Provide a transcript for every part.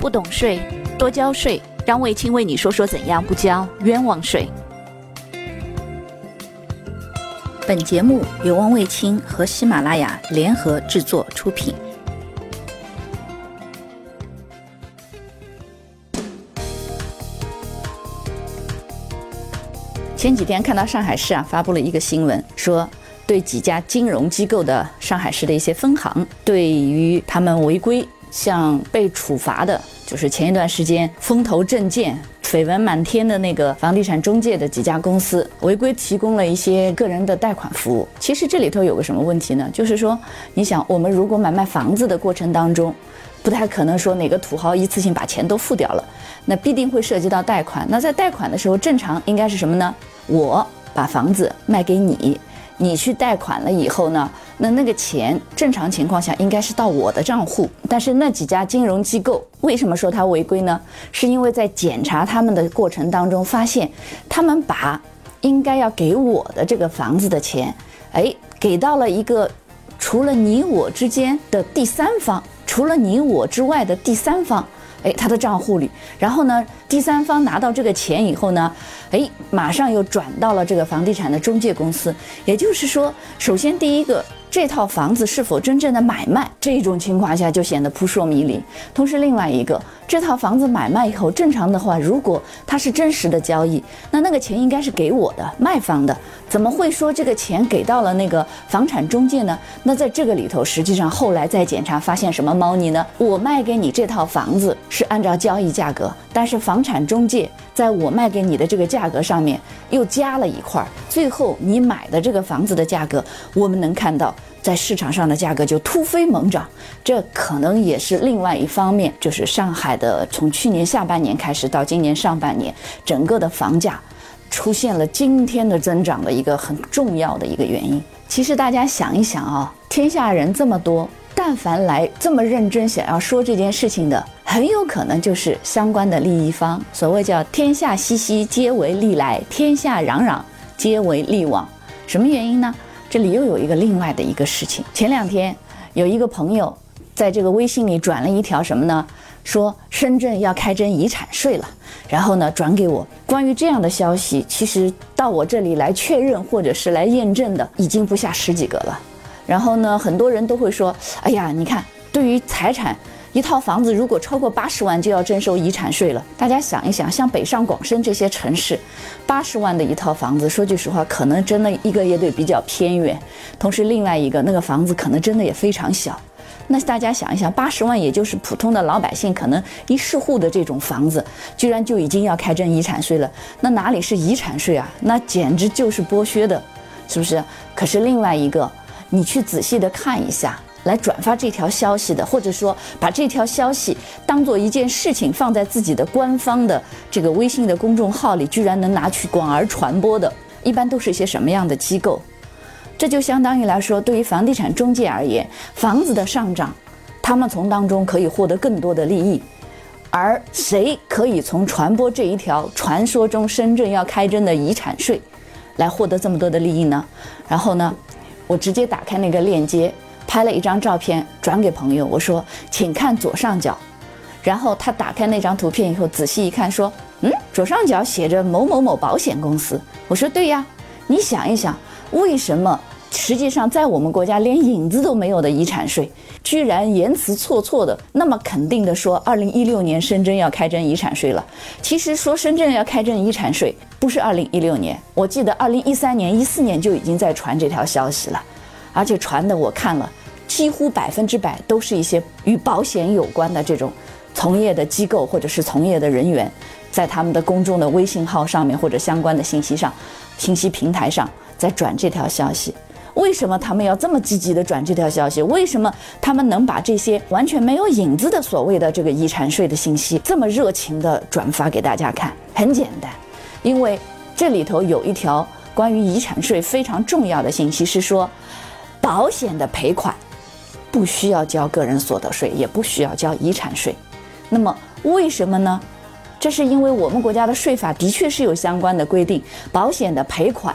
不懂税，多交税。让卫青为你说说怎样不交冤枉税。本节目由汪卫青和喜马拉雅联合制作出品。前几天看到上海市啊发布了一个新闻，说对几家金融机构的上海市的一些分行，对于他们违规。像被处罚的，就是前一段时间风头正劲、绯闻满天的那个房地产中介的几家公司，违规提供了一些个人的贷款服务。其实这里头有个什么问题呢？就是说，你想，我们如果买卖房子的过程当中，不太可能说哪个土豪一次性把钱都付掉了，那必定会涉及到贷款。那在贷款的时候，正常应该是什么呢？我把房子卖给你。你去贷款了以后呢？那那个钱正常情况下应该是到我的账户，但是那几家金融机构为什么说它违规呢？是因为在检查他们的过程当中发现，他们把应该要给我的这个房子的钱，哎，给到了一个除了你我之间的第三方，除了你我之外的第三方。哎，他的账户里，然后呢，第三方拿到这个钱以后呢，哎，马上又转到了这个房地产的中介公司。也就是说，首先第一个。这套房子是否真正的买卖？这种情况下就显得扑朔迷离。同时，另外一个，这套房子买卖以后，正常的话，如果它是真实的交易，那那个钱应该是给我的卖方的，怎么会说这个钱给到了那个房产中介呢？那在这个里头，实际上后来再检查发现什么猫腻呢？我卖给你这套房子是按照交易价格，但是房产中介在我卖给你的这个价格上面又加了一块，最后你买的这个房子的价格，我们能看到。在市场上的价格就突飞猛涨，这可能也是另外一方面，就是上海的从去年下半年开始到今年上半年，整个的房价出现了惊天的增长的一个很重要的一个原因。其实大家想一想啊，天下人这么多，但凡来这么认真想要说这件事情的，很有可能就是相关的利益方。所谓叫天下熙熙，皆为利来；天下攘攘，皆为利往。什么原因呢？这里又有一个另外的一个事情。前两天有一个朋友在这个微信里转了一条什么呢？说深圳要开征遗产税了。然后呢，转给我关于这样的消息，其实到我这里来确认或者是来验证的，已经不下十几个了。然后呢，很多人都会说：“哎呀，你看，对于财产。”一套房子如果超过八十万就要征收遗产税了。大家想一想，像北上广深这些城市，八十万的一套房子，说句实话，可能真的一个也得比较偏远。同时，另外一个那个房子可能真的也非常小。那大家想一想，八十万也就是普通的老百姓可能一室户的这种房子，居然就已经要开征遗产税了。那哪里是遗产税啊？那简直就是剥削的，是不是？可是另外一个，你去仔细的看一下。来转发这条消息的，或者说把这条消息当做一件事情放在自己的官方的这个微信的公众号里，居然能拿去广而传播的，一般都是一些什么样的机构？这就相当于来说，对于房地产中介而言，房子的上涨，他们从当中可以获得更多的利益，而谁可以从传播这一条传说中深圳要开征的遗产税，来获得这么多的利益呢？然后呢，我直接打开那个链接。拍了一张照片转给朋友，我说：“请看左上角。”然后他打开那张图片以后，仔细一看，说：“嗯，左上角写着某某某保险公司。”我说：“对呀，你想一想，为什么实际上在我们国家连影子都没有的遗产税，居然言辞错错的那么肯定的说，二零一六年深圳要开征遗产税了？其实说深圳要开征遗产税，不是二零一六年，我记得二零一三年、一四年就已经在传这条消息了，而且传的我看了。”几乎百分之百都是一些与保险有关的这种从业的机构或者是从业的人员，在他们的公众的微信号上面或者相关的信息上、信息平台上在转这条消息。为什么他们要这么积极的转这条消息？为什么他们能把这些完全没有影子的所谓的这个遗产税的信息这么热情的转发给大家看？很简单，因为这里头有一条关于遗产税非常重要的信息，是说保险的赔款。不需要交个人所得税，也不需要交遗产税。那么为什么呢？这是因为我们国家的税法的确是有相关的规定，保险的赔款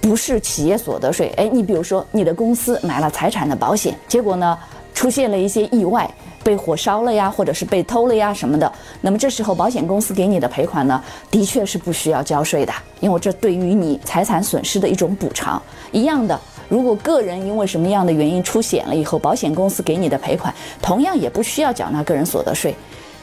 不是企业所得税。哎，你比如说你的公司买了财产的保险，结果呢出现了一些意外，被火烧了呀，或者是被偷了呀什么的，那么这时候保险公司给你的赔款呢，的确是不需要交税的，因为这对于你财产损失的一种补偿。一样的，如果个人因为什么样的原因出险了以后，保险公司给你的赔款同样也不需要缴纳个人所得税。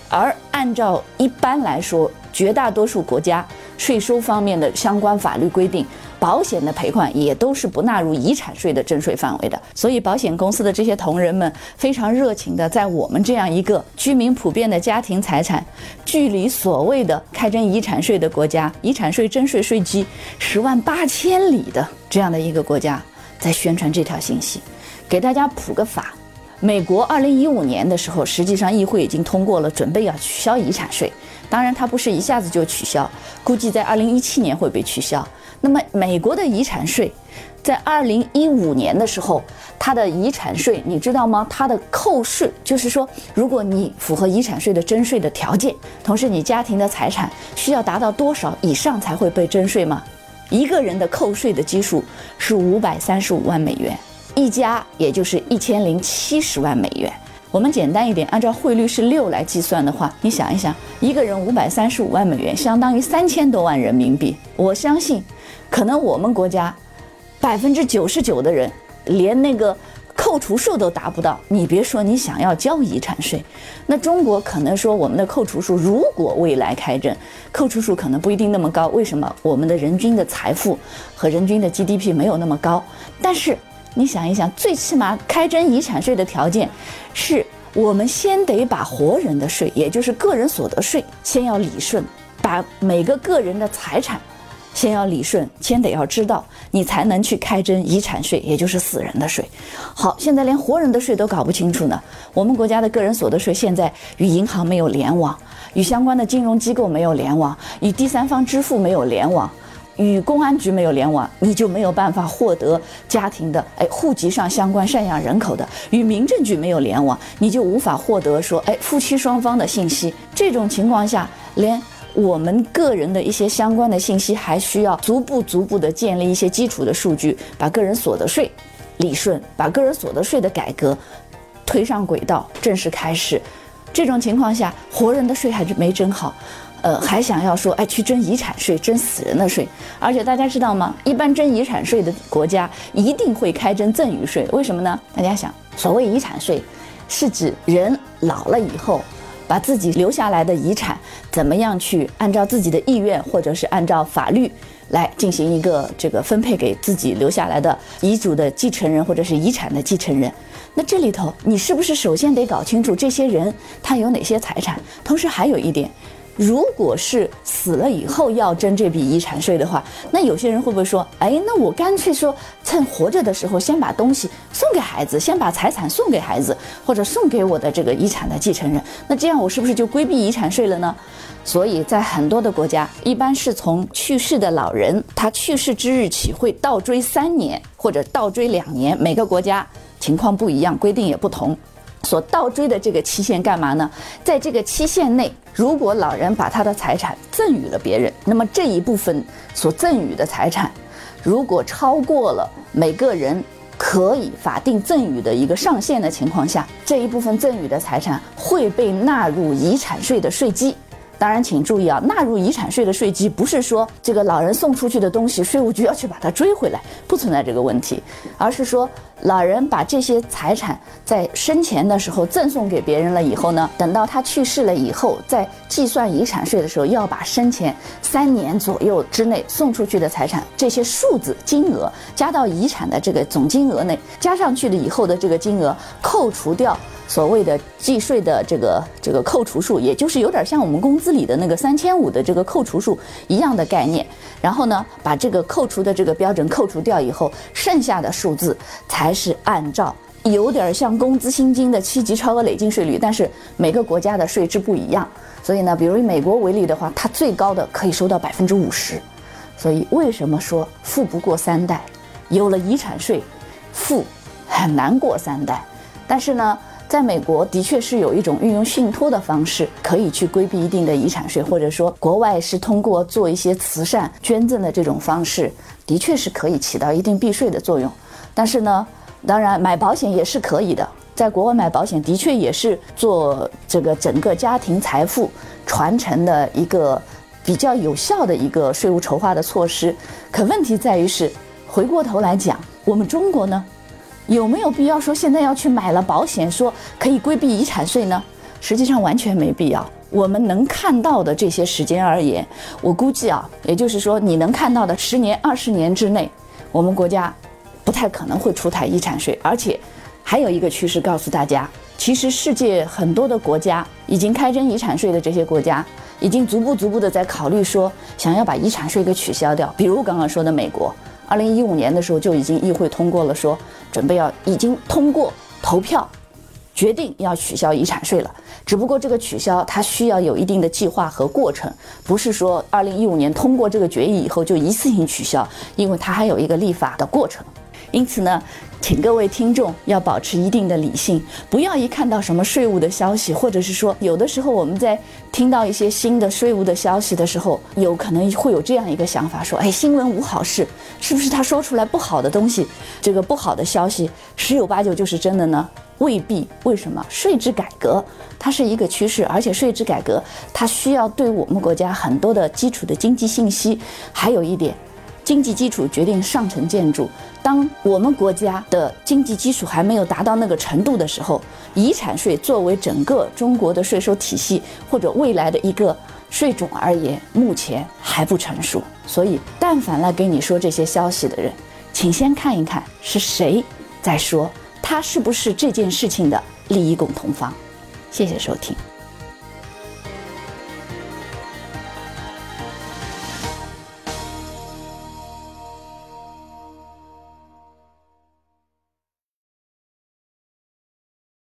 而按照一般来说，绝大多数国家税收方面的相关法律规定，保险的赔款也都是不纳入遗产税的征税范围的。所以，保险公司的这些同仁们非常热情的，在我们这样一个居民普遍的家庭财产距离所谓的开征遗产税的国家，遗产税征税税基十万八千里的这样的一个国家，在宣传这条信息，给大家普个法。美国二零一五年的时候，实际上议会已经通过了，准备要取消遗产税。当然，它不是一下子就取消，估计在二零一七年会被取消。那么，美国的遗产税在二零一五年的时候，它的遗产税你知道吗？它的扣税就是说，如果你符合遗产税的征税的条件，同时你家庭的财产需要达到多少以上才会被征税吗？一个人的扣税的基数是五百三十五万美元。一家也就是一千零七十万美元。我们简单一点，按照汇率是六来计算的话，你想一想，一个人五百三十五万美元，相当于三千多万人民币。我相信，可能我们国家百分之九十九的人连那个扣除数都达不到。你别说你想要交遗产税，那中国可能说我们的扣除数如果未来开征，扣除数可能不一定那么高。为什么？我们的人均的财富和人均的 GDP 没有那么高，但是。你想一想，最起码开征遗产税的条件，是我们先得把活人的税，也就是个人所得税，先要理顺，把每个个人的财产，先要理顺，先得要知道，你才能去开征遗产税，也就是死人的税。好，现在连活人的税都搞不清楚呢。我们国家的个人所得税现在与银行没有联网，与相关的金融机构没有联网，与第三方支付没有联网。与公安局没有联网，你就没有办法获得家庭的哎户籍上相关赡养人口的；与民政局没有联网，你就无法获得说哎夫妻双方的信息。这种情况下，连我们个人的一些相关的信息，还需要逐步逐步的建立一些基础的数据，把个人所得税理顺，把个人所得税的改革推上轨道，正式开始。这种情况下，活人的税还是没征好。呃，还想要说，哎，去征遗产税，征死人的税，而且大家知道吗？一般征遗产税的国家一定会开征赠与税，为什么呢？大家想，所谓遗产税，是指人老了以后，把自己留下来的遗产怎么样去按照自己的意愿，或者是按照法律来进行一个这个分配给自己留下来的遗嘱的继承人或者是遗产的继承人。那这里头，你是不是首先得搞清楚这些人他有哪些财产？同时还有一点。如果是死了以后要征这笔遗产税的话，那有些人会不会说，哎，那我干脆说趁活着的时候先把东西送给孩子，先把财产送给孩子，或者送给我的这个遗产的继承人，那这样我是不是就规避遗产税了呢？所以在很多的国家，一般是从去世的老人他去世之日起会倒追三年，或者倒追两年，每个国家情况不一样，规定也不同。所倒追的这个期限干嘛呢？在这个期限内，如果老人把他的财产赠与了别人，那么这一部分所赠与的财产，如果超过了每个人可以法定赠与的一个上限的情况下，这一部分赠与的财产会被纳入遗产税的税基。当然，请注意啊，纳入遗产税的税基不是说这个老人送出去的东西，税务局要去把它追回来，不存在这个问题，而是说。老人把这些财产在生前的时候赠送给别人了以后呢，等到他去世了以后，在计算遗产税的时候，要把生前三年左右之内送出去的财产这些数字金额加到遗产的这个总金额内，加上去了以后的这个金额扣除掉所谓的计税的这个这个扣除数，也就是有点像我们工资里的那个三千五的这个扣除数一样的概念。然后呢，把这个扣除的这个标准扣除掉以后，剩下的数字才是按照有点像工资薪金的七级超额累进税率，但是每个国家的税制不一样，所以呢，比如以美国为例的话，它最高的可以收到百分之五十。所以为什么说富不过三代？有了遗产税，富很难过三代。但是呢。在美国，的确是有一种运用信托的方式，可以去规避一定的遗产税，或者说国外是通过做一些慈善捐赠的这种方式，的确是可以起到一定避税的作用。但是呢，当然买保险也是可以的。在国外买保险的确也是做这个整个家庭财富传承的一个比较有效的一个税务筹划的措施。可问题在于是，回过头来讲，我们中国呢，有没有必要说现在要去买了保险，说可以规避遗产税呢？实际上完全没必要。我们能看到的这些时间而言，我估计啊，也就是说你能看到的十年、二十年之内，我们国家不太可能会出台遗产税。而且还有一个趋势告诉大家，其实世界很多的国家已经开征遗产税的这些国家，已经逐步逐步的在考虑说想要把遗产税给取消掉。比如刚刚说的美国，二零一五年的时候就已经议会通过了，说准备要已经通过投票。决定要取消遗产税了，只不过这个取消它需要有一定的计划和过程，不是说二零一五年通过这个决议以后就一次性取消，因为它还有一个立法的过程。因此呢，请各位听众要保持一定的理性，不要一看到什么税务的消息，或者是说有的时候我们在听到一些新的税务的消息的时候，有可能会有这样一个想法，说，哎，新闻无好事，是不是他说出来不好的东西，这个不好的消息十有八九就是真的呢？未必。为什么？税制改革它是一个趋势，而且税制改革它需要对我们国家很多的基础的经济信息，还有一点。经济基础决定上层建筑。当我们国家的经济基础还没有达到那个程度的时候，遗产税作为整个中国的税收体系或者未来的一个税种而言，目前还不成熟。所以，但凡来给你说这些消息的人，请先看一看是谁在说，他是不是这件事情的利益共同方。谢谢收听。